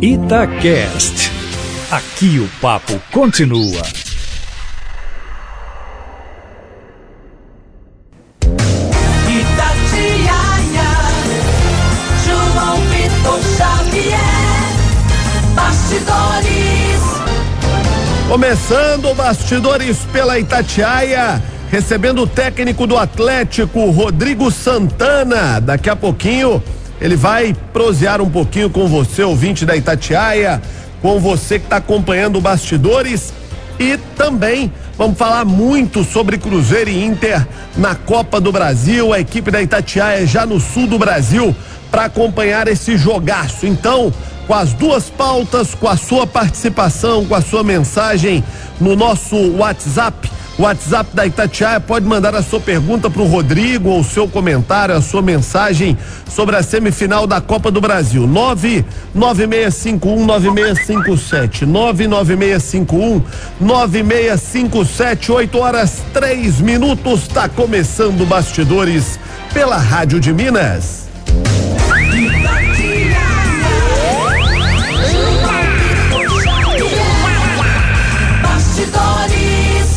Itacast. Aqui o papo continua. Itatiaia, João Vitor Xavier, Bastidores. Começando bastidores pela Itatiaia, recebendo o técnico do Atlético, Rodrigo Santana. Daqui a pouquinho ele vai prosear um pouquinho com você, ouvinte da Itatiaia, com você que está acompanhando bastidores e também vamos falar muito sobre Cruzeiro e Inter na Copa do Brasil, a equipe da Itatiaia já no sul do Brasil para acompanhar esse jogaço. Então, com as duas pautas, com a sua participação, com a sua mensagem no nosso WhatsApp, WhatsApp da Itatiaia, pode mandar a sua pergunta para o Rodrigo ou o seu comentário, a sua mensagem sobre a semifinal da Copa do Brasil. 996519657. 99651 9657, 8 horas 3 minutos. Está começando bastidores pela Rádio de Minas.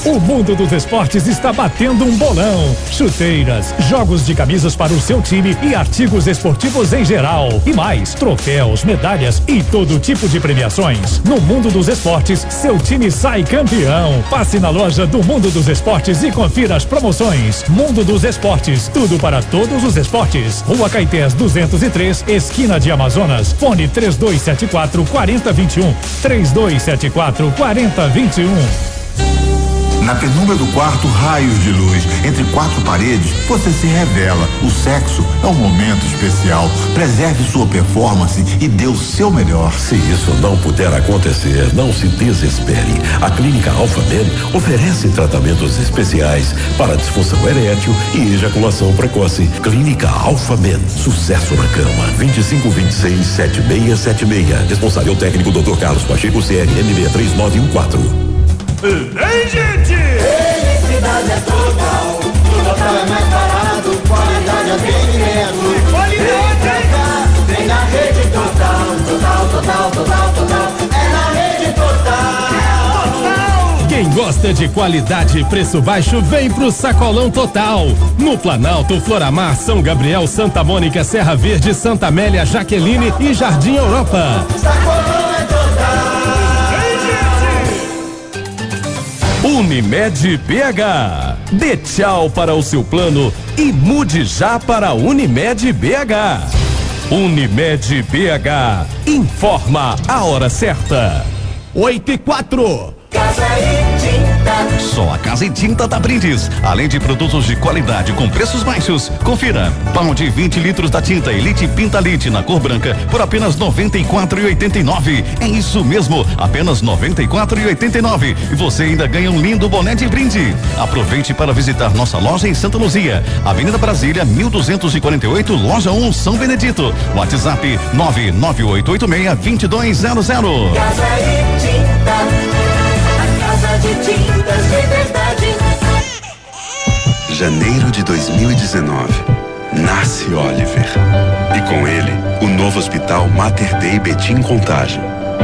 O mundo dos esportes está batendo um bolão. Chuteiras, jogos de camisas para o seu time e artigos esportivos em geral. E mais, troféus, medalhas e todo tipo de premiações. No mundo dos esportes, seu time sai campeão. Passe na loja do Mundo dos Esportes e confira as promoções. Mundo dos Esportes, tudo para todos os esportes. Rua Caetés 203, esquina de Amazonas. Fone 3274 4021. 3274 4021. Na penumbra do quarto, raios de luz. Entre quatro paredes, você se revela. O sexo é um momento especial. Preserve sua performance e dê o seu melhor. Se isso não puder acontecer, não se desespere. A Clínica Alfa Men oferece tratamentos especiais para disfunção erétil e ejaculação precoce. Clínica Alfa Men, sucesso na cama. 2526 7676. Responsável técnico Dr. Carlos Pacheco, CRM 63914. Felicidade é total, o total é mais barato, qualidade é atendimento. Qualidade! Vem na rede total, total, total, total, total, é na rede total. Quem gosta de qualidade e preço baixo vem pro Sacolão Total. No Planalto, Floramar, São Gabriel, Santa Mônica, Serra Verde, Santa Amélia, Jaqueline e Jardim Europa. Sacolão Unimed BH. Dê tchau para o seu plano e mude já para Unimed BH. Unimed BH. Informa a hora certa. 8 e 4. Casa e. Só a Casa e Tinta da Brindes. Além de produtos de qualidade com preços baixos. Confira. Pão de 20 litros da tinta Elite Pintalite na cor branca por apenas R$ 94,89. É isso mesmo, apenas R$ 94,89. E você ainda ganha um lindo boné de brinde. Aproveite para visitar nossa loja em Santa Luzia, Avenida Brasília, 1248, Loja 1, São Benedito. WhatsApp 99886 2200. Casa e Tinta. De tintas de verdade. Janeiro de 2019. Nasce Oliver. E com ele, o novo Hospital Mater Dei Betim Contagem.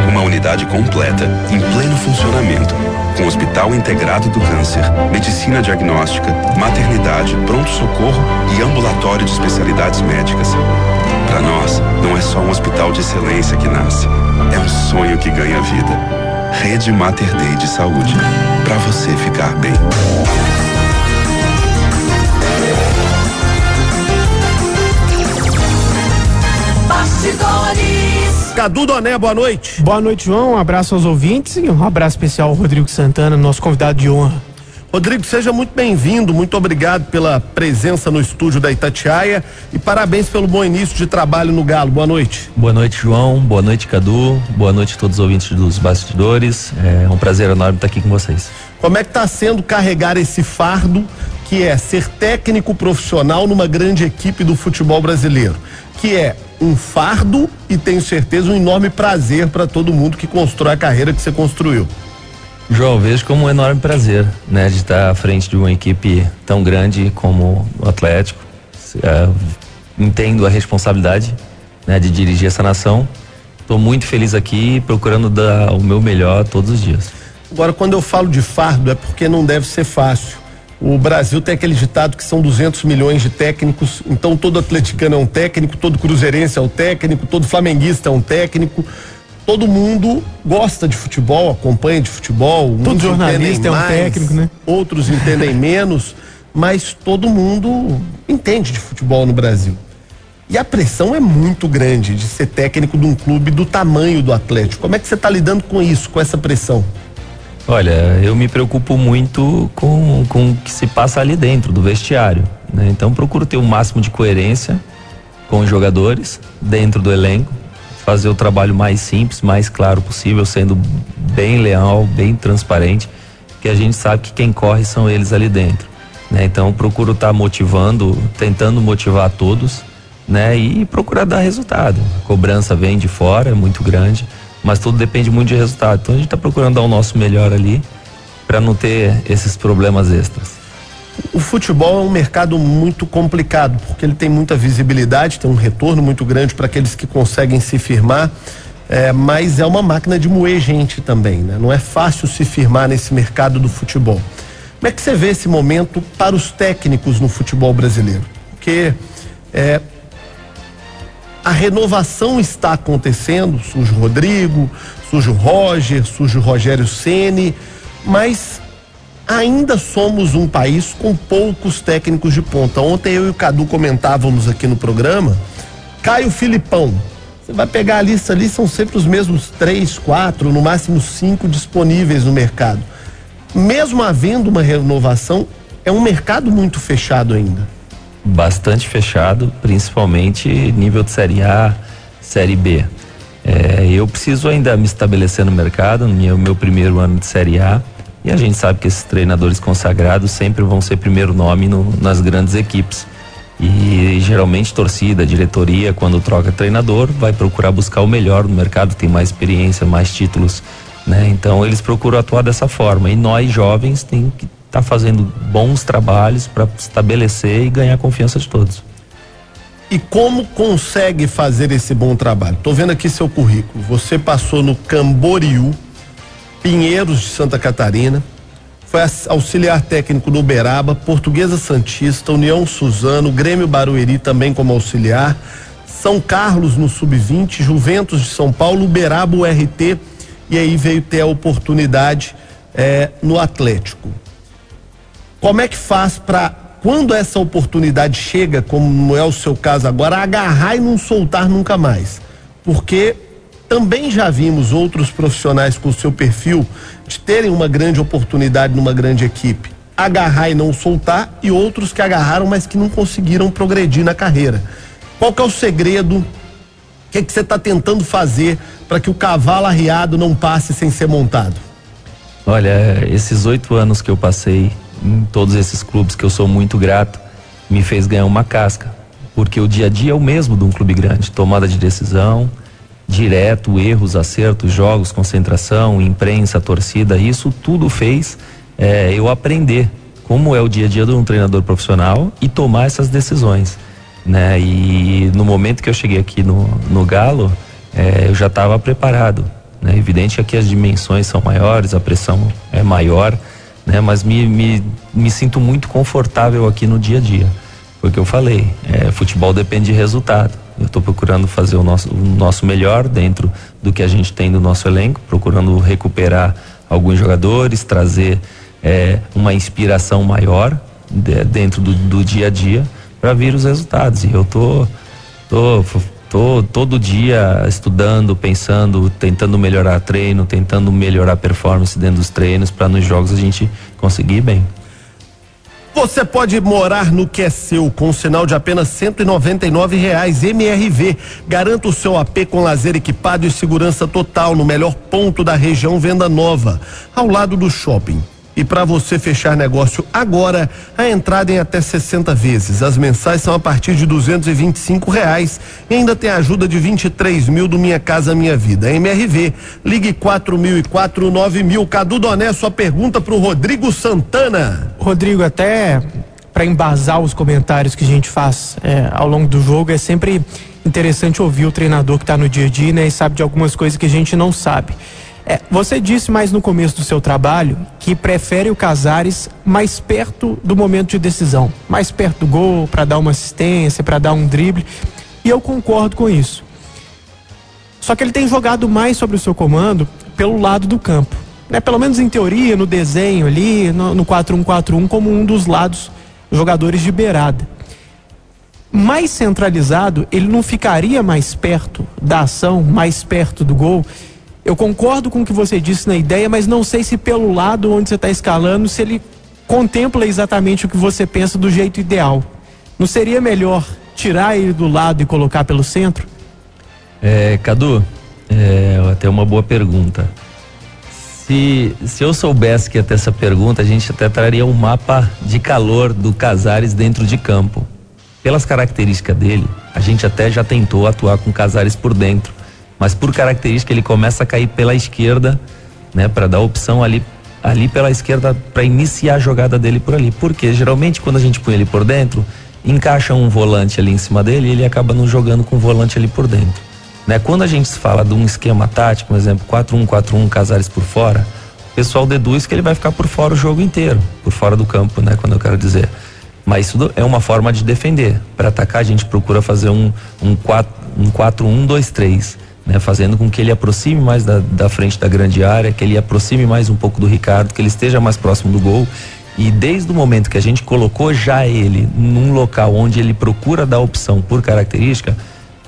Uma unidade completa, em pleno funcionamento. Com hospital integrado do câncer, medicina diagnóstica, maternidade, pronto-socorro e ambulatório de especialidades médicas. Para nós, não é só um hospital de excelência que nasce. É um sonho que ganha vida. Rede Mater Dei de Saúde. Para você ficar bem. Bastidores. Cadu Doné, boa noite. Boa noite, João. Um abraço aos ouvintes e um abraço especial ao Rodrigo Santana, nosso convidado de honra. Rodrigo, seja muito bem-vindo, muito obrigado pela presença no estúdio da Itatiaia e parabéns pelo bom início de trabalho no Galo. Boa noite. Boa noite, João. Boa noite, Cadu. Boa noite a todos os ouvintes dos bastidores. É um prazer enorme estar aqui com vocês. Como é que está sendo carregar esse fardo que é ser técnico profissional numa grande equipe do futebol brasileiro? Que é um fardo e tenho certeza um enorme prazer para todo mundo que constrói a carreira que você construiu. João, vejo como um enorme prazer, né, de estar à frente de uma equipe tão grande como o Atlético. É, entendo a responsabilidade, né, de dirigir essa nação Estou muito feliz aqui, procurando dar o meu melhor todos os dias. Agora, quando eu falo de fardo, é porque não deve ser fácil. O Brasil tem aquele ditado que são 200 milhões de técnicos, então todo atleticano é um técnico, todo cruzeirense é um técnico, todo flamenguista é um técnico. Todo mundo gosta de futebol, acompanha de futebol. Todo uns jornalista é um mais, técnico, né? Outros entendem menos, mas todo mundo entende de futebol no Brasil. E a pressão é muito grande de ser técnico de um clube do tamanho do Atlético. Como é que você está lidando com isso, com essa pressão? Olha, eu me preocupo muito com, com o que se passa ali dentro do vestiário. Né? Então procuro ter o máximo de coerência com os jogadores dentro do elenco, fazer o trabalho mais simples, mais claro possível, sendo bem leal, bem transparente, que a gente sabe que quem corre são eles ali dentro. Né? Então procuro estar motivando, tentando motivar todos, né? E procurar dar resultado. A cobrança vem de fora, é muito grande, mas tudo depende muito de resultado. Então a gente está procurando dar o nosso melhor ali para não ter esses problemas extras. O futebol é um mercado muito complicado, porque ele tem muita visibilidade, tem um retorno muito grande para aqueles que conseguem se firmar, é, mas é uma máquina de moer gente também, né? Não é fácil se firmar nesse mercado do futebol. Como é que você vê esse momento para os técnicos no futebol brasileiro? Porque é, a renovação está acontecendo, surge o Rodrigo, surge o Roger, surge o Rogério Ceni, mas ainda somos um país com poucos técnicos de ponta. Ontem eu e o Cadu comentávamos aqui no programa, Caio Filipão. Você vai pegar a lista ali, são sempre os mesmos três, quatro, no máximo cinco disponíveis no mercado. Mesmo havendo uma renovação, é um mercado muito fechado ainda bastante fechado, principalmente nível de Série A, Série B. É, eu preciso ainda me estabelecer no mercado, no meu, meu primeiro ano de Série A, e a gente sabe que esses treinadores consagrados sempre vão ser primeiro nome no, nas grandes equipes. E geralmente torcida, diretoria, quando troca treinador, vai procurar buscar o melhor no mercado, tem mais experiência, mais títulos, né? Então eles procuram atuar dessa forma. E nós jovens tem que está fazendo bons trabalhos para estabelecer e ganhar a confiança de todos. E como consegue fazer esse bom trabalho? Estou vendo aqui seu currículo. Você passou no Camboriú, Pinheiros de Santa Catarina, foi auxiliar técnico do Uberaba, Portuguesa Santista, União Suzano, Grêmio Barueri também como auxiliar, São Carlos no Sub-20, Juventus de São Paulo, Uberaba, URT, e aí veio ter a oportunidade eh, no Atlético. Como é que faz para quando essa oportunidade chega, como é o seu caso agora, agarrar e não soltar nunca mais? Porque também já vimos outros profissionais com o seu perfil de terem uma grande oportunidade numa grande equipe, agarrar e não soltar, e outros que agarraram, mas que não conseguiram progredir na carreira. Qual que é o segredo? O que, é que você está tentando fazer para que o cavalo arriado não passe sem ser montado? Olha, esses oito anos que eu passei em todos esses clubes que eu sou muito grato, me fez ganhar uma casca. Porque o dia a dia é o mesmo de um clube grande, tomada de decisão, direto, erros, acertos, jogos, concentração, imprensa, torcida, isso tudo fez é, eu aprender como é o dia a dia de um treinador profissional e tomar essas decisões. Né? E no momento que eu cheguei aqui no, no Galo, é, eu já estava preparado. Né? Evidente que as dimensões são maiores, a pressão é maior, né? Mas me, me, me sinto muito confortável aqui no dia a dia. Foi o que eu falei, é, futebol depende de resultado. Eu estou procurando fazer o nosso, o nosso melhor dentro do que a gente tem do nosso elenco, procurando recuperar alguns jogadores, trazer é, uma inspiração maior de, dentro do, do, dia a dia para vir os resultados. E eu tô, tô Tô todo dia estudando, pensando, tentando melhorar treino, tentando melhorar performance dentro dos treinos para nos jogos a gente conseguir bem. Você pode morar no que é seu com um sinal de apenas 199 reais MRV. Garanta o seu AP com lazer equipado e segurança total no melhor ponto da região Venda Nova, ao lado do shopping. E para você fechar negócio agora, a entrada em até 60 vezes. As mensais são a partir de duzentos e reais. E ainda tem a ajuda de 23 mil do Minha Casa Minha Vida. MRV, ligue quatro mil e quatro nove mil. Cadu Doné, sua pergunta para o Rodrigo Santana. Rodrigo, até para embasar os comentários que a gente faz é, ao longo do jogo, é sempre interessante ouvir o treinador que está no dia a dia né, e sabe de algumas coisas que a gente não sabe. É, você disse mais no começo do seu trabalho que prefere o Casares mais perto do momento de decisão, mais perto do gol, para dar uma assistência, para dar um drible. E eu concordo com isso. Só que ele tem jogado mais sobre o seu comando pelo lado do campo. Né? Pelo menos em teoria, no desenho ali, no, no 4-1-4-1, como um dos lados jogadores de beirada. Mais centralizado, ele não ficaria mais perto da ação, mais perto do gol. Eu concordo com o que você disse na ideia, mas não sei se pelo lado onde você está escalando, se ele contempla exatamente o que você pensa do jeito ideal. Não seria melhor tirar ele do lado e colocar pelo centro? É, Cadu, é até uma boa pergunta. Se, se eu soubesse que ia ter essa pergunta, a gente até traria um mapa de calor do Casares dentro de campo. Pelas características dele, a gente até já tentou atuar com Casares por dentro mas por característica ele começa a cair pela esquerda, né, para dar opção ali ali pela esquerda para iniciar a jogada dele por ali. Porque geralmente quando a gente põe ele por dentro, encaixa um volante ali em cima dele e ele acaba não jogando com o volante ali por dentro. Né? Quando a gente fala de um esquema tático, por exemplo, 4-1-4-1, Casares por fora, o pessoal deduz que ele vai ficar por fora o jogo inteiro, por fora do campo, né, quando eu quero dizer. Mas isso é uma forma de defender. Para atacar a gente procura fazer um um 4 um 4-1-2-3 né, fazendo com que ele aproxime mais da, da frente da grande área, que ele aproxime mais um pouco do Ricardo, que ele esteja mais próximo do gol. E desde o momento que a gente colocou já ele num local onde ele procura dar opção por característica,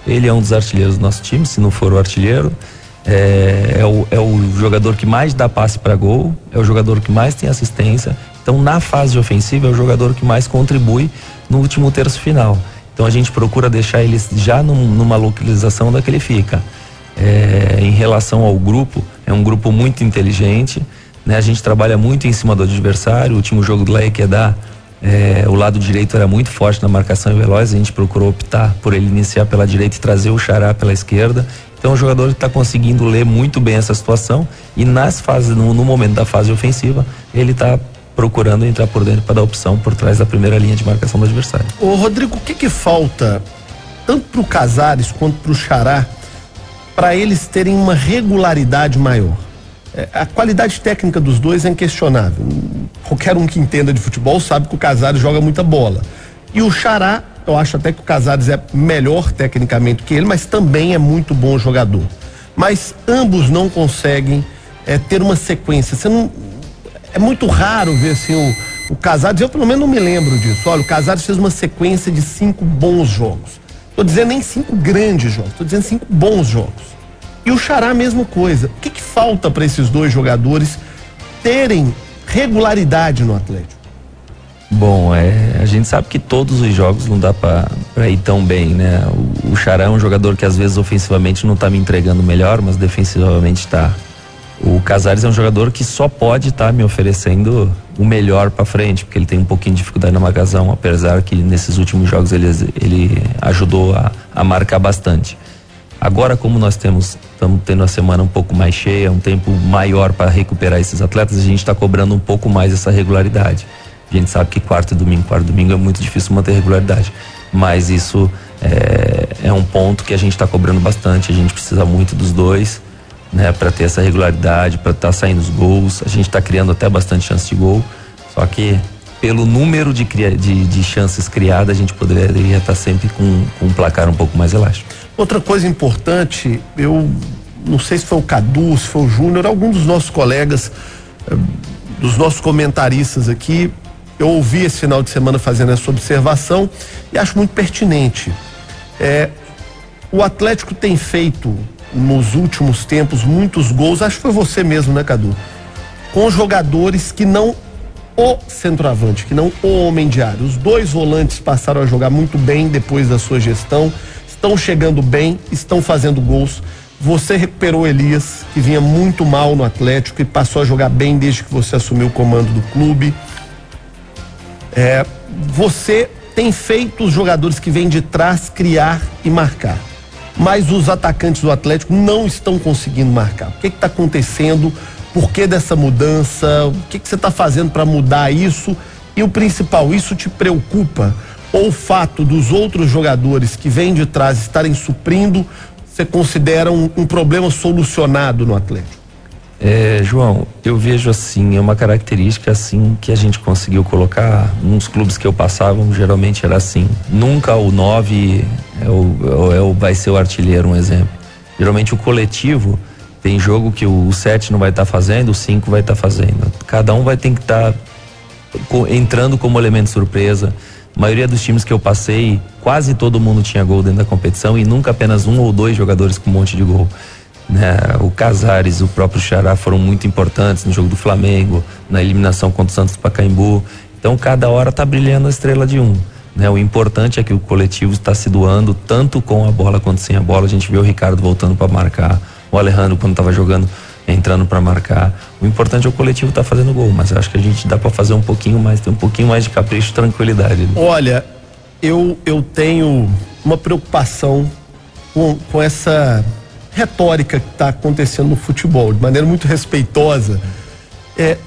ele é um dos artilheiros do nosso time, se não for o artilheiro. É, é, o, é o jogador que mais dá passe para gol, é o jogador que mais tem assistência. Então, na fase ofensiva, é o jogador que mais contribui no último terço final. Então, a gente procura deixar ele já num, numa localização que ele fica é, em relação ao grupo, é um grupo muito inteligente. Né? A gente trabalha muito em cima do adversário. O último jogo do Laequedá, é, o lado direito era muito forte na marcação e veloz. A gente procurou optar por ele iniciar pela direita e trazer o Xará pela esquerda. Então, o jogador está conseguindo ler muito bem essa situação e nas fases, no, no momento da fase ofensiva, ele está procurando entrar por dentro para dar opção por trás da primeira linha de marcação do adversário. Ô Rodrigo, o que que falta tanto para o Casares quanto para o Xará para eles terem uma regularidade maior. É, a qualidade técnica dos dois é inquestionável. Qualquer um que entenda de futebol sabe que o Casares joga muita bola. E o Xará, eu acho até que o Casares é melhor tecnicamente que ele, mas também é muito bom jogador. Mas ambos não conseguem é, ter uma sequência. Você não, é muito raro ver assim o, o Casares, eu pelo menos não me lembro disso. Olha, o Casares fez uma sequência de cinco bons jogos. Estou dizendo nem cinco grandes jogos, estou dizendo cinco bons jogos. E o Xará, mesma coisa. O que, que falta para esses dois jogadores terem regularidade no Atlético? Bom, é, a gente sabe que todos os jogos não dá para ir tão bem, né? O, o Xará é um jogador que às vezes ofensivamente não está me entregando melhor, mas defensivamente está. O Casares é um jogador que só pode estar tá me oferecendo o melhor para frente, porque ele tem um pouquinho de dificuldade na marcação, apesar que nesses últimos jogos ele, ele ajudou a, a marcar bastante. Agora, como nós temos, estamos tendo a semana um pouco mais cheia, um tempo maior para recuperar esses atletas, a gente está cobrando um pouco mais essa regularidade. A gente sabe que quarto e domingo, quarto e domingo é muito difícil manter regularidade, mas isso é, é um ponto que a gente está cobrando bastante. A gente precisa muito dos dois né, para ter essa regularidade, para estar tá saindo os gols. A gente está criando até bastante chance de gol, só que pelo número de, de, de chances criadas, a gente poderia estar tá sempre com, com um placar um pouco mais elástico. Outra coisa importante, eu não sei se foi o Cadu, se foi o Júnior, algum dos nossos colegas, eh, dos nossos comentaristas aqui, eu ouvi esse final de semana fazendo essa observação e acho muito pertinente. É, o Atlético tem feito nos últimos tempos muitos gols, acho que foi você mesmo, né, Cadu? Com jogadores que não o centroavante, que não o homem de área. Os dois volantes passaram a jogar muito bem depois da sua gestão, estão chegando bem, estão fazendo gols. Você recuperou Elias, que vinha muito mal no Atlético e passou a jogar bem desde que você assumiu o comando do clube. É, você tem feito os jogadores que vêm de trás criar e marcar mas os atacantes do Atlético não estão conseguindo marcar. O que está acontecendo? Por que dessa mudança? O que, que você está fazendo para mudar isso? E o principal, isso te preocupa? Ou o fato dos outros jogadores que vêm de trás estarem suprindo, você considera um, um problema solucionado no Atlético? É, João, eu vejo assim, é uma característica assim que a gente conseguiu colocar nos clubes que eu passava, geralmente era assim. Nunca o 9 é o, é o, vai ser o artilheiro, um exemplo. Geralmente o coletivo tem jogo que o 7 não vai estar tá fazendo, o 5 vai estar tá fazendo. Cada um vai ter que estar tá entrando como elemento surpresa. A maioria dos times que eu passei, quase todo mundo tinha gol dentro da competição e nunca apenas um ou dois jogadores com um monte de gol. Né? O Casares, o próprio Xará foram muito importantes no jogo do Flamengo, na eliminação contra o Santos Pacaembu. Então, cada hora está brilhando a estrela de um. Né? O importante é que o coletivo está se doando tanto com a bola quanto sem a bola. A gente vê o Ricardo voltando para marcar, o Alejandro quando estava jogando entrando para marcar. O importante é o coletivo estar tá fazendo gol, mas acho que a gente dá para fazer um pouquinho mais, ter um pouquinho mais de capricho, tranquilidade. Né? Olha, eu eu tenho uma preocupação com, com essa retórica que está acontecendo no futebol, de maneira muito respeitosa. É,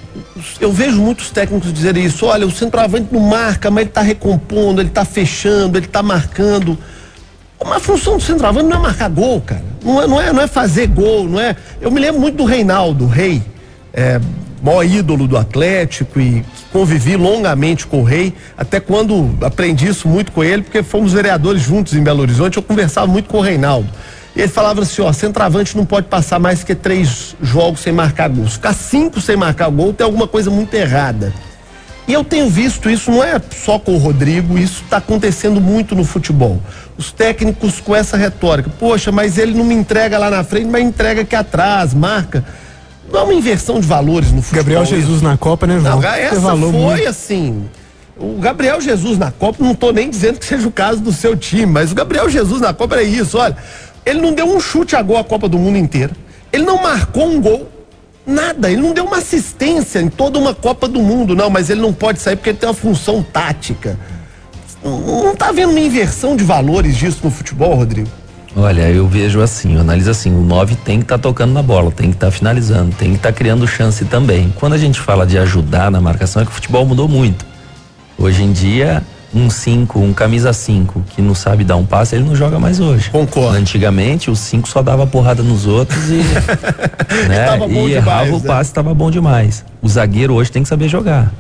eu vejo muitos técnicos dizerem isso: olha, o centroavante não marca, mas ele está recompondo, ele está fechando, ele está marcando. Uma função do centroavante não é marcar gol, cara. Não é, não é, não é fazer gol, não é. Eu me lembro muito do Reinaldo, rei, é, maior ídolo do Atlético e convivi longamente com o rei, até quando aprendi isso muito com ele, porque fomos vereadores juntos em Belo Horizonte, eu conversava muito com o Reinaldo. Ele falava assim, ó, centroavante não pode passar mais que três jogos sem marcar gol. Se ficar cinco sem marcar gol, tem alguma coisa muito errada. E eu tenho visto isso, não é só com o Rodrigo, isso está acontecendo muito no futebol. Os técnicos com essa retórica, poxa, mas ele não me entrega lá na frente, mas entrega aqui atrás, marca. Não é uma inversão de valores no futebol. Gabriel Jesus isso. na Copa, né, João? Não, essa foi muito. assim. O Gabriel Jesus na Copa, não estou nem dizendo que seja o caso do seu time, mas o Gabriel Jesus na Copa é isso, olha. Ele não deu um chute a gol a Copa do Mundo inteira. Ele não marcou um gol. Nada. Ele não deu uma assistência em toda uma Copa do Mundo, não. Mas ele não pode sair porque ele tem uma função tática. Não está havendo uma inversão de valores disso no futebol, Rodrigo? Olha, eu vejo assim, eu analiso assim, o 9 tem que estar tá tocando na bola, tem que estar tá finalizando, tem que estar tá criando chance também. Quando a gente fala de ajudar na marcação, é que o futebol mudou muito. Hoje em dia, um 5, um camisa 5, que não sabe dar um passe, ele não joga mais hoje. Concordo. Antigamente, o 5 só dava porrada nos outros e. né, e errava demais, o passe, estava bom demais. O zagueiro hoje tem que saber jogar.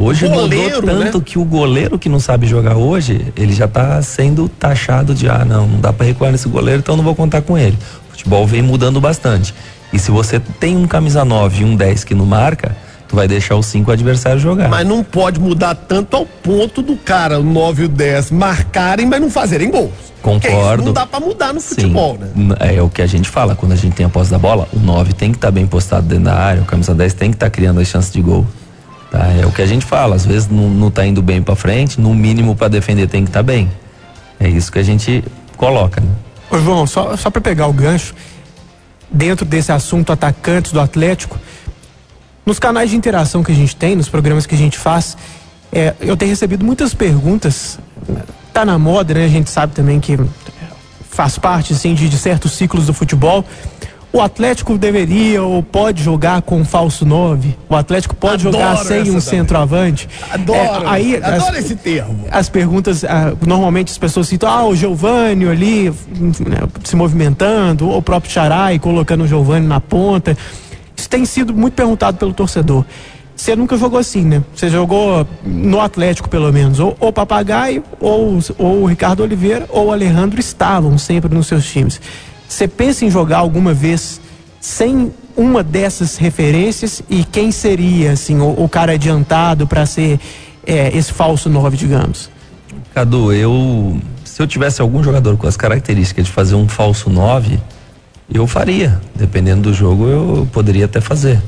Hoje goleiro, mudou tanto né? que o goleiro que não sabe jogar hoje, ele já está sendo taxado de ah, não, não dá para recuar nesse goleiro, então não vou contar com ele. O futebol vem mudando bastante. E se você tem um camisa 9 e um 10 que não marca, tu vai deixar os cinco adversários jogar. Mas não pode mudar tanto ao ponto do cara, o 9 e o 10, marcarem, mas não fazerem gols. Concordo. não dá para mudar no futebol, Sim. né? É o que a gente fala, quando a gente tem a posse da bola, o 9 tem que estar tá bem postado dentro da área, o camisa 10 tem que estar tá criando as chances de gol. Tá? É o que a gente fala, às vezes não, não tá indo bem para frente, no mínimo para defender tem que estar tá bem. É isso que a gente coloca, né? Ô João, só, só para pegar o gancho, dentro desse assunto atacantes do Atlético, nos canais de interação que a gente tem, nos programas que a gente faz, é, eu tenho recebido muitas perguntas. Tá na moda, né? A gente sabe também que faz parte assim, de, de certos ciclos do futebol. O Atlético deveria ou pode jogar com falso 9? O Atlético pode adoro jogar sem um centroavante? Adoro, é, aí, adoro as, esse termo. As perguntas, ah, normalmente as pessoas citam, ah, o Giovani ali né, se movimentando, ou o próprio Charai colocando o Giovani na ponta. Isso tem sido muito perguntado pelo torcedor. Você nunca jogou assim, né? Você jogou no Atlético, pelo menos. Ou o Papagaio, ou, ou o Ricardo Oliveira, ou o Alejandro estavam sempre nos seus times. Você pensa em jogar alguma vez sem uma dessas referências? E quem seria, assim, o, o cara adiantado para ser é, esse falso 9, digamos? Cadu, eu. Se eu tivesse algum jogador com as características de fazer um falso 9, eu faria. Dependendo do jogo, eu poderia até fazer.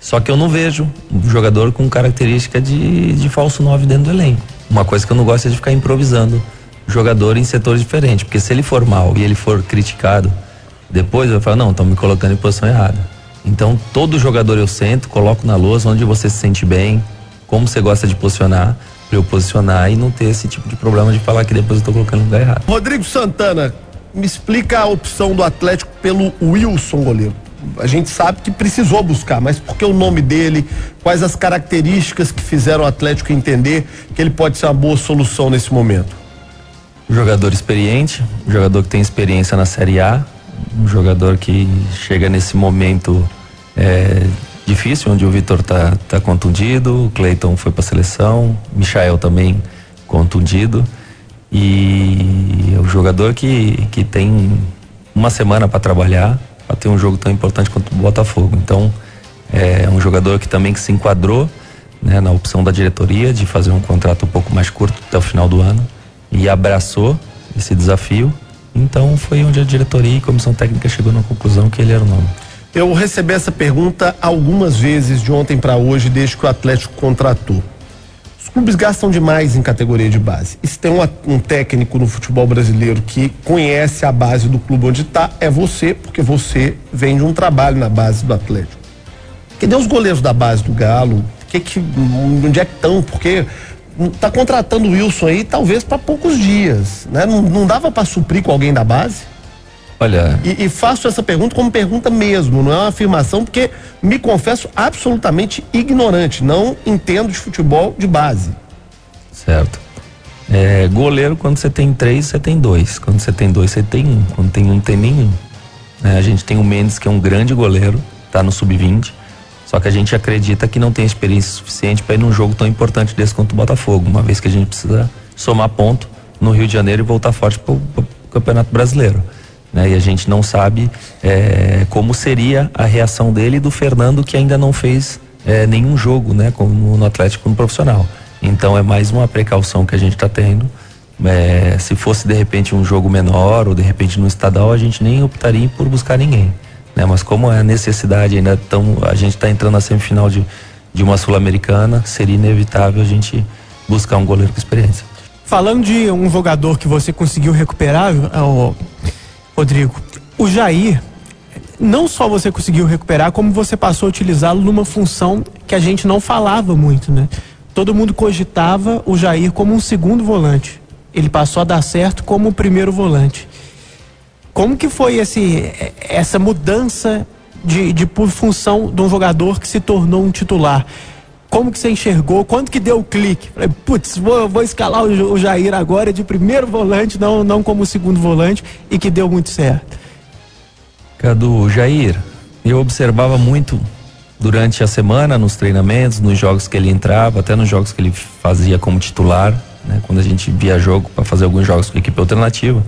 Só que eu não vejo um jogador com característica de, de falso 9 dentro do elenco. Uma coisa que eu não gosto é de ficar improvisando jogador em setores diferentes. Porque se ele for mal e ele for criticado, depois eu falo, não, estão me colocando em posição errada. Então, todo jogador eu sento, coloco na luz onde você se sente bem, como você gosta de posicionar, para eu posicionar e não ter esse tipo de problema de falar que depois eu estou colocando no lugar errado. Rodrigo Santana, me explica a opção do Atlético pelo Wilson goleiro. a gente sabe que precisou buscar, mas por que o nome dele? Quais as características que fizeram o Atlético entender que ele pode ser uma boa solução nesse momento? Jogador experiente, um jogador que tem experiência na Série A, um jogador que chega nesse momento é, difícil, onde o Vitor tá, tá contundido, o Cleiton foi para a seleção, Michael também contundido. E é um jogador que, que tem uma semana para trabalhar, para ter um jogo tão importante quanto o Botafogo. Então, é um jogador que também que se enquadrou né, na opção da diretoria de fazer um contrato um pouco mais curto até o final do ano e abraçou esse desafio. Então, foi onde a diretoria e a comissão técnica chegou na conclusão que ele era o nome. Eu recebi essa pergunta algumas vezes de ontem para hoje, desde que o Atlético contratou. Clubes gastam demais em categoria de base. E se tem um, um técnico no futebol brasileiro que conhece a base do clube onde está, é você, porque você vem de um trabalho na base do Atlético. Cadê os goleiros da base do Galo? Que que, onde é que estão? Porque tá contratando o Wilson aí talvez para poucos dias, né? Não, não dava para suprir com alguém da base? Olha. E, e, faço essa pergunta como pergunta mesmo, não é uma afirmação, porque me confesso absolutamente ignorante. Não entendo de futebol de base. Certo. É, goleiro, quando você tem três, você tem dois. Quando você tem dois, você tem um. Quando tem um, tem nenhum. É, a gente tem o Mendes, que é um grande goleiro, tá no sub-20. Só que a gente acredita que não tem experiência suficiente para ir num jogo tão importante desse quanto o Botafogo, uma vez que a gente precisa somar ponto no Rio de Janeiro e voltar forte para o Campeonato Brasileiro né? E a gente não sabe é, como seria a reação dele e do Fernando que ainda não fez é, nenhum jogo, né? Como no Atlético no profissional. Então é mais uma precaução que a gente está tendo. É, se fosse de repente um jogo menor ou de repente no estadual, a gente nem optaria por buscar ninguém. Né? Mas como é a necessidade ainda tão, a gente está entrando na semifinal de, de uma sul-americana, seria inevitável a gente buscar um goleiro com experiência. Falando de um jogador que você conseguiu recuperar, o Rodrigo, o Jair, não só você conseguiu recuperar, como você passou a utilizá-lo numa função que a gente não falava muito, né? Todo mundo cogitava o Jair como um segundo volante. Ele passou a dar certo como o primeiro volante. Como que foi esse, essa mudança de, de função de um jogador que se tornou um titular? Como que você enxergou? Quando que deu o clique? Falei, putz, vou, vou escalar o, o Jair agora de primeiro volante, não, não como segundo volante, e que deu muito certo. Cadu, Jair, eu observava muito durante a semana, nos treinamentos, nos jogos que ele entrava, até nos jogos que ele fazia como titular, né? Quando a gente via jogo para fazer alguns jogos com equipe alternativa,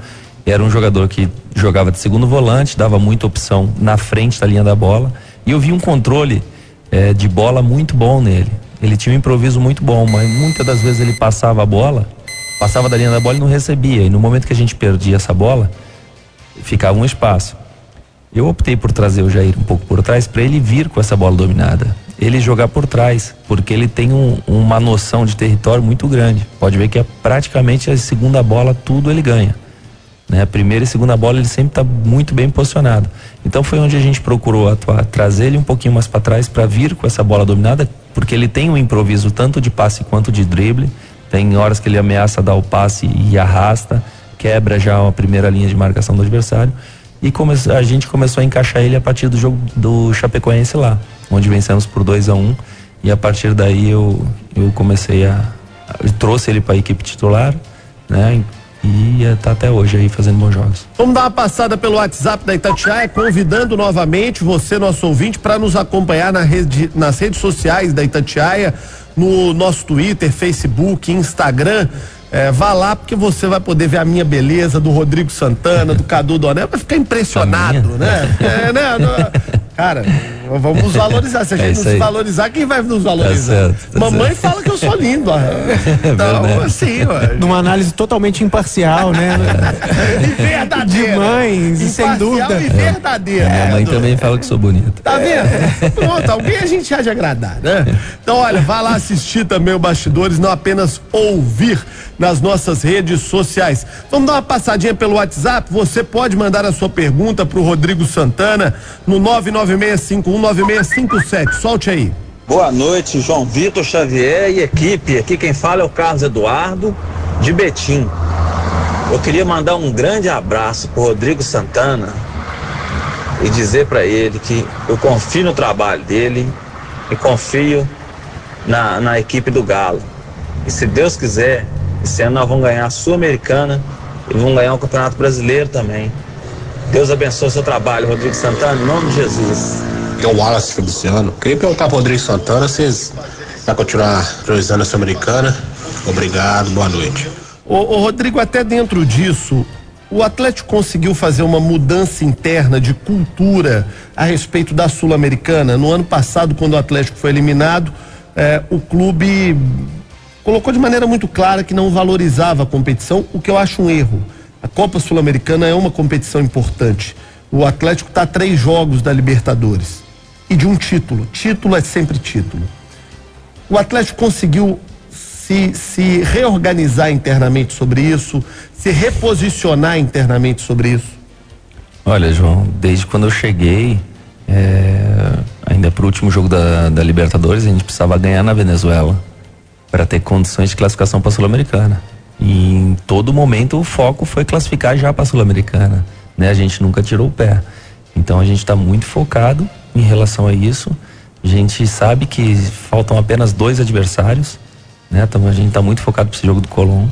era um jogador que jogava de segundo volante, dava muita opção na frente da linha da bola, e eu vi um controle é, de bola muito bom nele. Ele tinha um improviso muito bom, mas muitas das vezes ele passava a bola, passava da linha da bola e não recebia. E no momento que a gente perdia essa bola, ficava um espaço. Eu optei por trazer o Jair um pouco por trás para ele vir com essa bola dominada. Ele jogar por trás, porque ele tem um, uma noção de território muito grande. Pode ver que é praticamente a segunda bola, tudo ele ganha. Né? A primeira e segunda bola ele sempre está muito bem posicionado. Então foi onde a gente procurou atuar, trazer ele um pouquinho mais para trás para vir com essa bola dominada, porque ele tem um improviso tanto de passe quanto de drible. Tem horas que ele ameaça dar o passe e arrasta, quebra já a primeira linha de marcação do adversário. E come, a gente começou a encaixar ele a partir do jogo do Chapecoense lá, onde vencemos por 2 a 1 um, E a partir daí eu, eu comecei a. Eu trouxe ele para a equipe titular, né? E está até hoje aí fazendo bons jogos. Vamos dar uma passada pelo WhatsApp da Itatiaia, convidando novamente você, nosso ouvinte, para nos acompanhar na rede, nas redes sociais da Itatiaia, no nosso Twitter, Facebook, Instagram. É, vá lá porque você vai poder ver a minha beleza, do Rodrigo Santana, do Cadu Donel, vai ficar impressionado, né? É, né? Cara, vamos nos valorizar. Se a é gente é não se valorizar, quem vai nos valorizar? Tá certo, tá Mamãe certo. fala que eu sou lindo. É então, assim, ué. Numa análise totalmente imparcial, né? e verdadeira. De mães, imparcial sem dúvida. e verdadeira. É, minha mãe também fala que sou bonito. Tá vendo? Pronto, alguém a gente há de agradar, né? Então, olha, vá lá assistir também o Bastidores, não apenas ouvir nas nossas redes sociais. Vamos dar uma passadinha pelo WhatsApp. Você pode mandar a sua pergunta para o Rodrigo Santana no 996519657. Solte aí. Boa noite, João Vitor Xavier e equipe. Aqui quem fala é o Carlos Eduardo de Betim. Eu queria mandar um grande abraço pro Rodrigo Santana e dizer para ele que eu confio no trabalho dele e confio na, na equipe do Galo. E se Deus quiser, esse ano nós vamos ganhar a Sul-Americana e vamos ganhar o Campeonato Brasileiro também. Deus abençoe o seu trabalho, Rodrigo Santana, em nome de Jesus. É o Wallace Feliciano. Queria perguntar pro Rodrigo Santana se vocês vai continuar priorizando a Sul-Americana. Obrigado, boa noite. Ô, ô, Rodrigo, até dentro disso, o Atlético conseguiu fazer uma mudança interna de cultura a respeito da Sul-Americana. No ano passado, quando o Atlético foi eliminado, eh, o clube colocou de maneira muito clara que não valorizava a competição, o que eu acho um erro. A Copa Sul-Americana é uma competição importante. O Atlético está a três jogos da Libertadores e de um título. Título é sempre título. O Atlético conseguiu se, se reorganizar internamente sobre isso, se reposicionar internamente sobre isso? Olha, João, desde quando eu cheguei, é, ainda pro último jogo da, da Libertadores, a gente precisava ganhar na Venezuela para ter condições de classificação para a Sul-Americana. E em todo momento o foco foi classificar já para a Sul-Americana. Né? A gente nunca tirou o pé. Então a gente está muito focado em relação a isso. A gente sabe que faltam apenas dois adversários. Né? Então a gente está muito focado para esse jogo do Colón.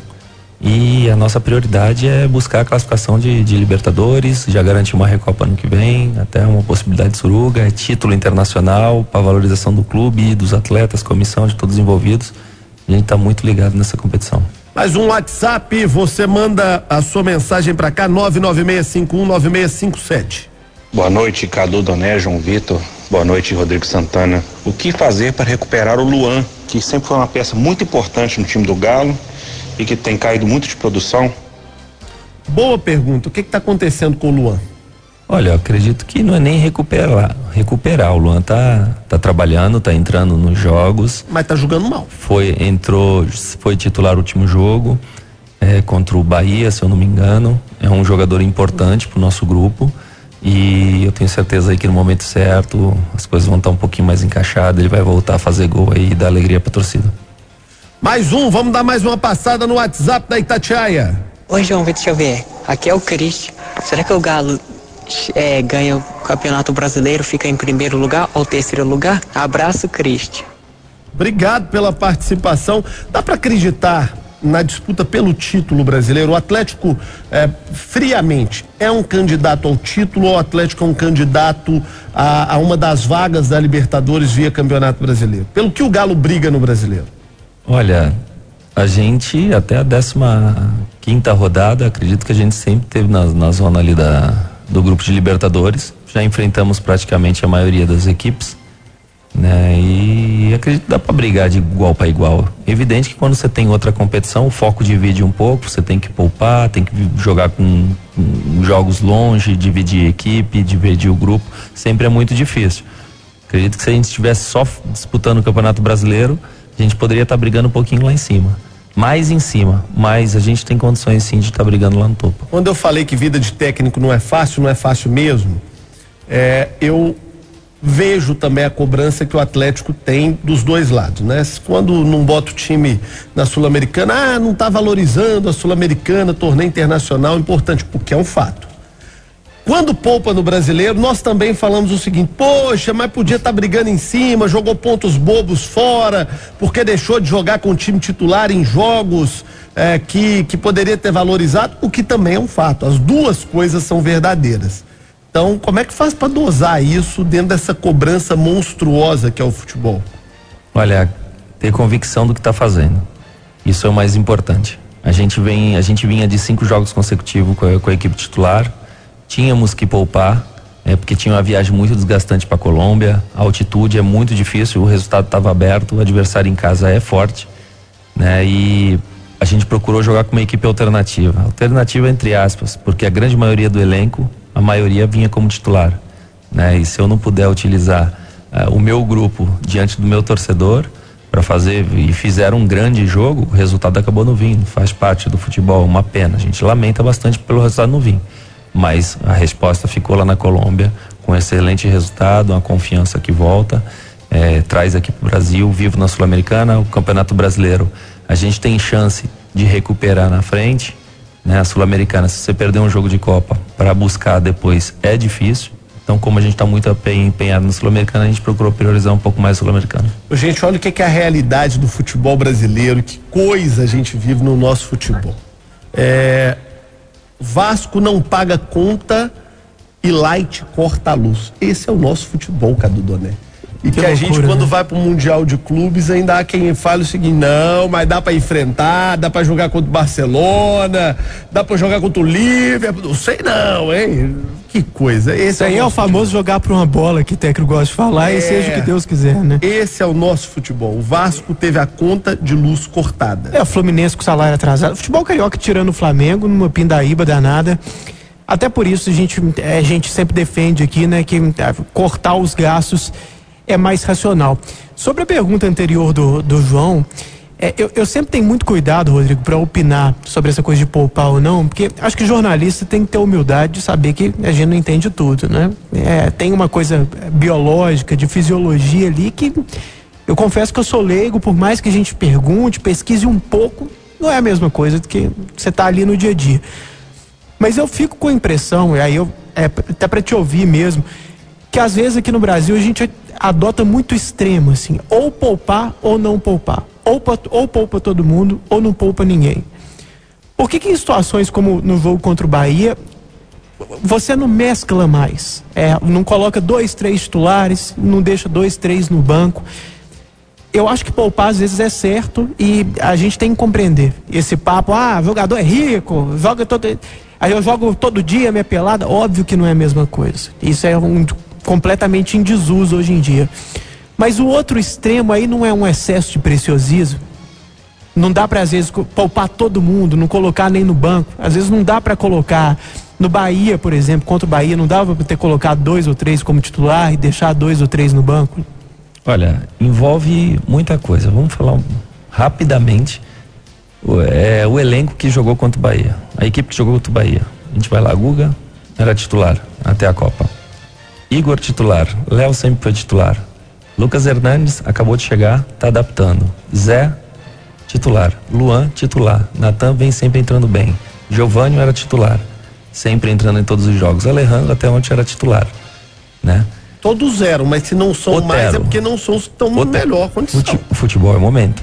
E a nossa prioridade é buscar a classificação de, de, Libertadores, já garantir uma Recopa ano que vem, até uma possibilidade de suruga, é título internacional para valorização do clube, dos atletas, comissão, de todos os envolvidos. A gente está muito ligado nessa competição. Mais um WhatsApp, você manda a sua mensagem para cá, 996519657. Boa noite, Cadu Doné, João Vitor. Boa noite, Rodrigo Santana. O que fazer para recuperar o Luan, que sempre foi uma peça muito importante no time do Galo e que tem caído muito de produção? Boa pergunta. O que está acontecendo com o Luan? Olha, eu acredito que não é nem recuperar. Recuperar. O Luan tá, tá trabalhando, tá entrando nos jogos. Mas tá jogando mal. Foi, entrou, foi titular o último jogo é, contra o Bahia, se eu não me engano. É um jogador importante pro nosso grupo. E eu tenho certeza aí que no momento certo as coisas vão estar um pouquinho mais encaixadas. Ele vai voltar a fazer gol aí e dar alegria pra torcida. Mais um, vamos dar mais uma passada no WhatsApp da Itatiaia. Oi, João Vitor Xavier. Aqui é o Cris. Será que o Galo é, ganha o Campeonato Brasileiro, fica em primeiro lugar ou terceiro lugar? Abraço, Cristi. Obrigado pela participação. Dá para acreditar na disputa pelo título brasileiro? O Atlético, é, friamente, é um candidato ao título ou o Atlético é um candidato a, a uma das vagas da Libertadores via Campeonato Brasileiro? Pelo que o Galo briga no brasileiro? Olha, a gente até a 15 quinta rodada, acredito que a gente sempre teve na, na zona ali da, do grupo de Libertadores. Já enfrentamos praticamente a maioria das equipes. Né? E acredito que dá para brigar de igual para igual. Evidente que quando você tem outra competição, o foco divide um pouco, você tem que poupar, tem que jogar com, com jogos longe, dividir equipe, dividir o grupo, sempre é muito difícil. Acredito que se a gente estivesse só disputando o Campeonato Brasileiro, a gente poderia estar tá brigando um pouquinho lá em cima mais em cima, mas a gente tem condições sim de estar tá brigando lá no topo. Quando eu falei que vida de técnico não é fácil, não é fácil mesmo, é, eu vejo também a cobrança que o Atlético tem dos dois lados, né? Quando não bota o time na Sul-Americana, ah, não está valorizando a Sul-Americana, torneio internacional, importante, porque é um fato. Quando poupa no brasileiro, nós também falamos o seguinte: poxa, mas podia estar tá brigando em cima, jogou pontos bobos fora, porque deixou de jogar com o time titular em jogos é, que, que poderia ter valorizado, o que também é um fato. As duas coisas são verdadeiras. Então, como é que faz para dosar isso dentro dessa cobrança monstruosa que é o futebol? Olha, ter convicção do que está fazendo. Isso é o mais importante. A gente vem, a gente vinha de cinco jogos consecutivos com a, com a equipe titular tínhamos que poupar, é, porque tinha uma viagem muito desgastante para Colômbia, a altitude é muito difícil, o resultado estava aberto, o adversário em casa é forte, né? E a gente procurou jogar com uma equipe alternativa, alternativa entre aspas, porque a grande maioria do elenco, a maioria vinha como titular, né? E se eu não puder utilizar uh, o meu grupo diante do meu torcedor para fazer e fizeram um grande jogo, o resultado acabou no vindo, faz parte do futebol, uma pena. A gente lamenta bastante pelo resultado no vinho mas a resposta ficou lá na Colômbia com excelente resultado, uma confiança que volta, é, traz aqui para o Brasil, vivo na Sul-Americana, o Campeonato Brasileiro. A gente tem chance de recuperar na frente, né? A Sul-Americana, se você perder um jogo de Copa para buscar depois é difícil, Então, como a gente está muito empenhado no Sul-Americano, a gente procurou priorizar um pouco mais o Sul-Americano. Gente, olha o que é a realidade do futebol brasileiro, que coisa a gente vive no nosso futebol. É, Vasco não paga conta e Light corta a luz. Esse é o nosso futebol, Cadu Doné. E que, Que a gente, loucura, quando né? vai pro Mundial de Clubes, ainda há quem fale o seguinte: não, mas dá pra enfrentar, dá pra jogar contra o Barcelona, dá pra jogar contra o Liverpool. Não sei não, hein? Que coisa. Esse Isso aí é o famoso jogar pra uma bola que o técnico gosta de falar e É. seja o que Deus quiser, né? Esse é o nosso futebol. O Vasco teve a conta de luz cortada. É, o Fluminense com salário atrasado. Futebol carioca tirando o Flamengo numa pindaíba danada. Até por isso a gente, é, a gente sempre defende aqui, né, que é, cortar os gastos é mais racional. Sobre a pergunta anterior do, do João, é, eu, eu sempre tenho muito cuidado, Rodrigo, para opinar sobre essa coisa de poupar ou não, porque acho que jornalista tem que ter humildade de saber que a gente não entende tudo, né? É, tem uma coisa biológica, de fisiologia ali que eu confesso que eu sou leigo, por mais que a gente pergunte, pesquise um pouco, não é a mesma coisa que você tá ali no dia a dia. Mas eu fico com a impressão, e aí eu é, até para te ouvir mesmo, que às vezes aqui no Brasil a gente adota muito extremo, assim, ou poupar ou não poupar. Ou, ou poupa todo mundo, ou não poupa ninguém. Por que, que em situações como no jogo contra o Bahia, você não mescla mais? É, não coloca dois, três titulares, não deixa dois, três no banco. Eu acho que poupar às vezes é certo e a gente tem que compreender. Esse papo, ah, jogador é rico, joga todo. Aí eu jogo todo dia minha pelada, óbvio que não é a mesma coisa. Isso é um completamente em desuso hoje em dia. Mas o outro extremo aí não é um excesso de preciosismo. Não dá para às vezes poupar todo mundo, não colocar nem no banco. Às vezes não dá para colocar no Bahia, por exemplo, contra o Bahia, não dava para ter colocado dois ou três como titular e deixar dois ou três no banco. Olha, envolve muita coisa. Vamos falar rapidamente. O, é, o elenco que jogou contra o Bahia. A equipe que jogou contra o Bahia. A gente vai lá, Guga era titular até a Copa. Igor titular, Léo sempre foi titular. Lucas Hernandes acabou de chegar, tá adaptando. Zé titular, Luan titular. Natan vem sempre entrando bem. Giovanni era titular, sempre entrando em todos os jogos. Alejandro até ontem era titular, né? Todos zero, mas se não são Otero. mais é porque não são estão Otero. melhor condição. Fute- futebol é momento.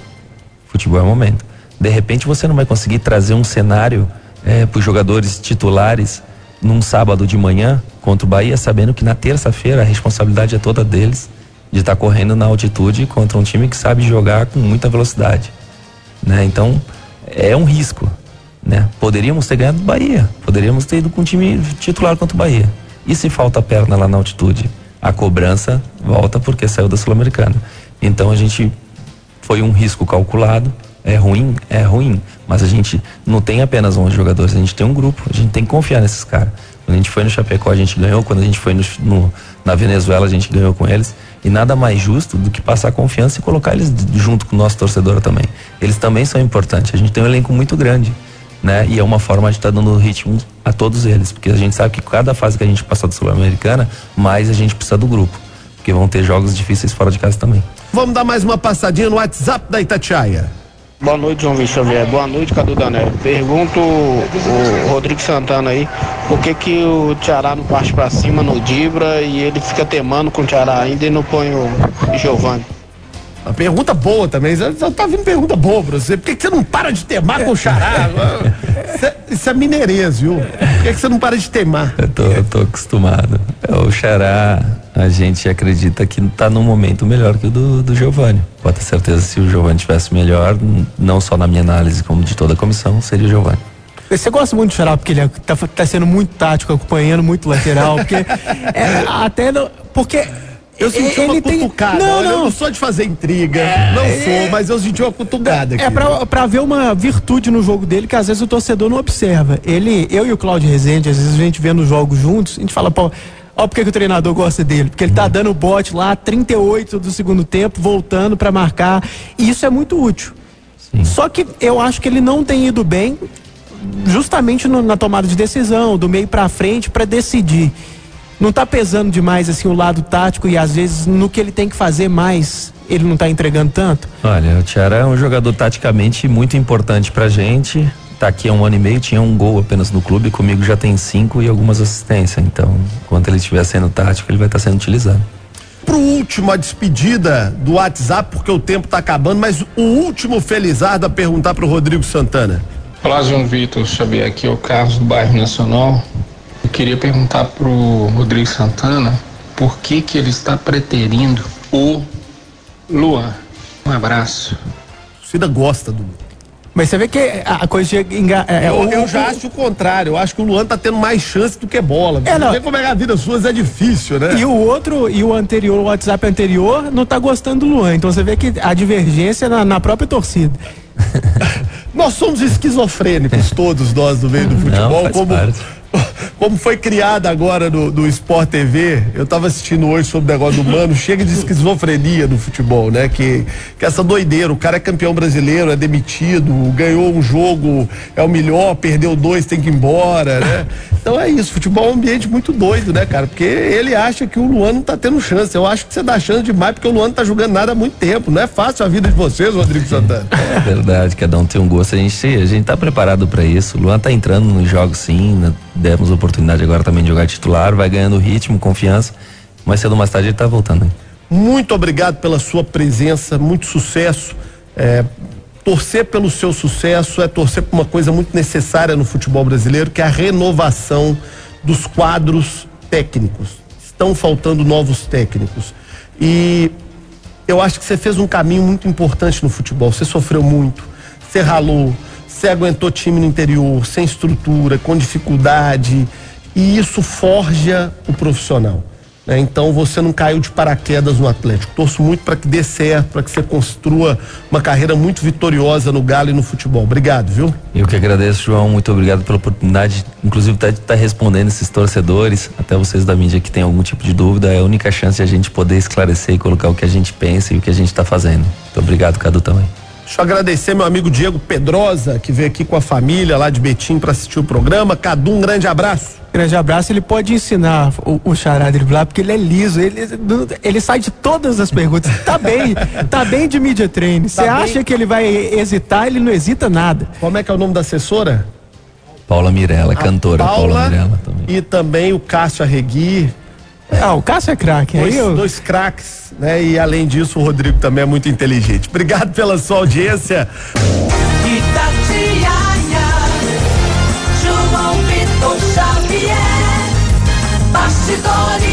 Futebol é momento. De repente você não vai conseguir trazer um cenário para os jogadores titulares num sábado de manhã contra o Bahia, sabendo que na terça-feira a responsabilidade é toda deles de estar correndo na altitude contra um time que sabe jogar com muita velocidade. Né? Então é um risco. Né? Poderíamos ter ganhado do Bahia, poderíamos ter ido com um time titular contra o Bahia. E se falta perna lá na altitude? A cobrança volta porque saiu da Sul-Americana. Então a gente foi um risco calculado. É ruim? É ruim. Mas a gente não tem apenas 11 jogadores, a gente tem um grupo. A gente tem que confiar nesses caras. Quando a gente foi no Chapecó, a gente ganhou. Quando a gente foi no, no- na Venezuela, a gente ganhou com eles. E nada mais justo do que passar confiança e colocar eles junto com o nosso torcedor também. Eles também são importantes. A gente tem um elenco muito grande. Né? E é uma forma de estar dando ritmo a todos eles. Porque a gente sabe que cada fase que a gente passar da Sul-Americana, mais a gente precisa do grupo. Porque vão ter jogos difíceis fora de casa também. Vamos dar mais uma passadinha no WhatsApp da Itatiaia. Boa noite, João Vitor Xavier. Boa noite, Cadu Danelli. Pergunto o Rodrigo Santana aí, por que que o Tiará não parte pra cima no Dibra e ele fica temando com o Tiará ainda e não põe o Giovanni? Uma pergunta boa também. Já tá vindo pergunta boa pra você. Por que, que você não para de temar com o xará? isso, é, isso é mineirês, viu? Por que, que você não para de temar? Eu tô, eu tô acostumado. É, O Xará, a gente acredita que tá num momento melhor que o do, do Giovanni. Pode ter certeza se o Giovanni tivesse melhor, não só na minha análise, como de toda a comissão, seria o Giovanni. Você gosta muito do Xará porque ele é- tá, tá sendo muito tático, acompanhando muito lateral, porque é, até no- porque Eu senti ele uma tem cutucada. não, Olha, Eu não, não sou de fazer intriga. não sou, mas eu senti uma cutucada aqui. É pra, pra ver uma virtude no jogo dele que às vezes o torcedor não observa. Ele, eu e o Claudio Rezende, às vezes a gente vê nos jogos juntos, a gente fala, pô, ó porque que o treinador gosta dele, porque ele tá dando bote lá, 38 do segundo tempo, voltando pra marcar, e isso é muito útil. Só que eu acho que ele não tem ido bem justamente no- na tomada de decisão, do meio pra frente pra decidir. Não tá pesando demais assim o lado tático e às vezes no que ele tem que fazer mais, ele não tá entregando tanto? Olha, o Tiara é um jogador taticamente muito importante pra gente. tá aqui há um ano e meio, tinha um gol apenas no clube, comigo já tem cinco e algumas assistências. Então, enquanto ele estiver sendo tático, ele vai estar sendo utilizado. Pro último, a despedida do WhatsApp, porque o tempo tá acabando, mas o último Felizardo a perguntar pro Rodrigo Santana. Olá, João Vitor Xavier, aqui é o Carlos do Bairro Nacional. Eu queria perguntar pro Rodrigo Santana por que que ele está preterindo o Luan. Um abraço. A torcida gosta do Mas você vê que a coisa de enga... é, eu, o- eu o- já acho o contrário. Eu acho que o Luan tá tendo mais chance do que bola. É, Você não. vê como é que a vida suas é difícil, né? E o outro, e o anterior, o WhatsApp anterior, não tá gostando do Luan. Então você vê que a divergência é na, na própria torcida. Nós somos esquizofrênicos, todos nós do meio do futebol, faz como, parte. Como foi criada agora no, no Sport TV. Eu tava assistindo hoje sobre o negócio do mano, chega de esquizofrenia no futebol, né? Que, que essa doideira, o cara é campeão brasileiro, é demitido, ganhou um jogo, é o melhor, perdeu dois, tem que ir embora, né? Então é isso, futebol é um ambiente muito doido, né, cara? Porque ele acha que o Luan não tá tendo chance. Eu acho que você dá chance demais, porque o Luan não tá jogando nada há muito tempo. Não é fácil a vida de vocês, Rodrigo Santana. É verdade, cada um tem um gosto. A gente, a gente tá preparado para isso. O Luan tá entrando nos jogos sim, né? demos oportunidade agora também de jogar titular, vai ganhando ritmo, confiança. Mais cedo ou mais tarde ele tá voltando. hein? Muito obrigado pela sua presença, muito sucesso. É, torcer pelo seu sucesso é torcer por uma coisa muito necessária no futebol brasileiro, que é a renovação dos quadros técnicos. Estão faltando novos técnicos. E eu acho que você fez um caminho muito importante no futebol. Você sofreu muito, você ralou, você aguentou time no interior, sem estrutura, com dificuldade. E isso forja o profissional. né? Então você não caiu de paraquedas no Atlético. Torço muito para que dê certo, para que você construa uma carreira muito vitoriosa no Galo e no futebol. Obrigado, viu? Eu que agradeço, João. Muito obrigado pela oportunidade, inclusive de estar respondendo esses torcedores, até vocês da mídia que tem algum tipo de dúvida. É a única chance de a gente poder esclarecer e colocar o que a gente pensa e o que a gente está fazendo. Muito obrigado, Cadu, também. Deixa eu agradecer meu amigo Diego Pedrosa, que veio aqui com a família lá de Betim para assistir o programa. Cadu, um grande abraço. Grande abraço, ele pode ensinar o, o Xará a driblar, porque ele é liso, ele, ele sai de todas as perguntas. Tá bem, tá bem de media treino. Você Tá bem. acha que ele vai hesitar, ele não hesita nada. Como é que é o nome da assessora? Paula Mirella, cantora Paula, Paula Mirella também. e também o Cássio Arregui. Ah, o Cássio é craque. Dois, eu... dois craques, né? E além disso, o Rodrigo também é muito inteligente. Obrigado pela sua audiência. Bastidores.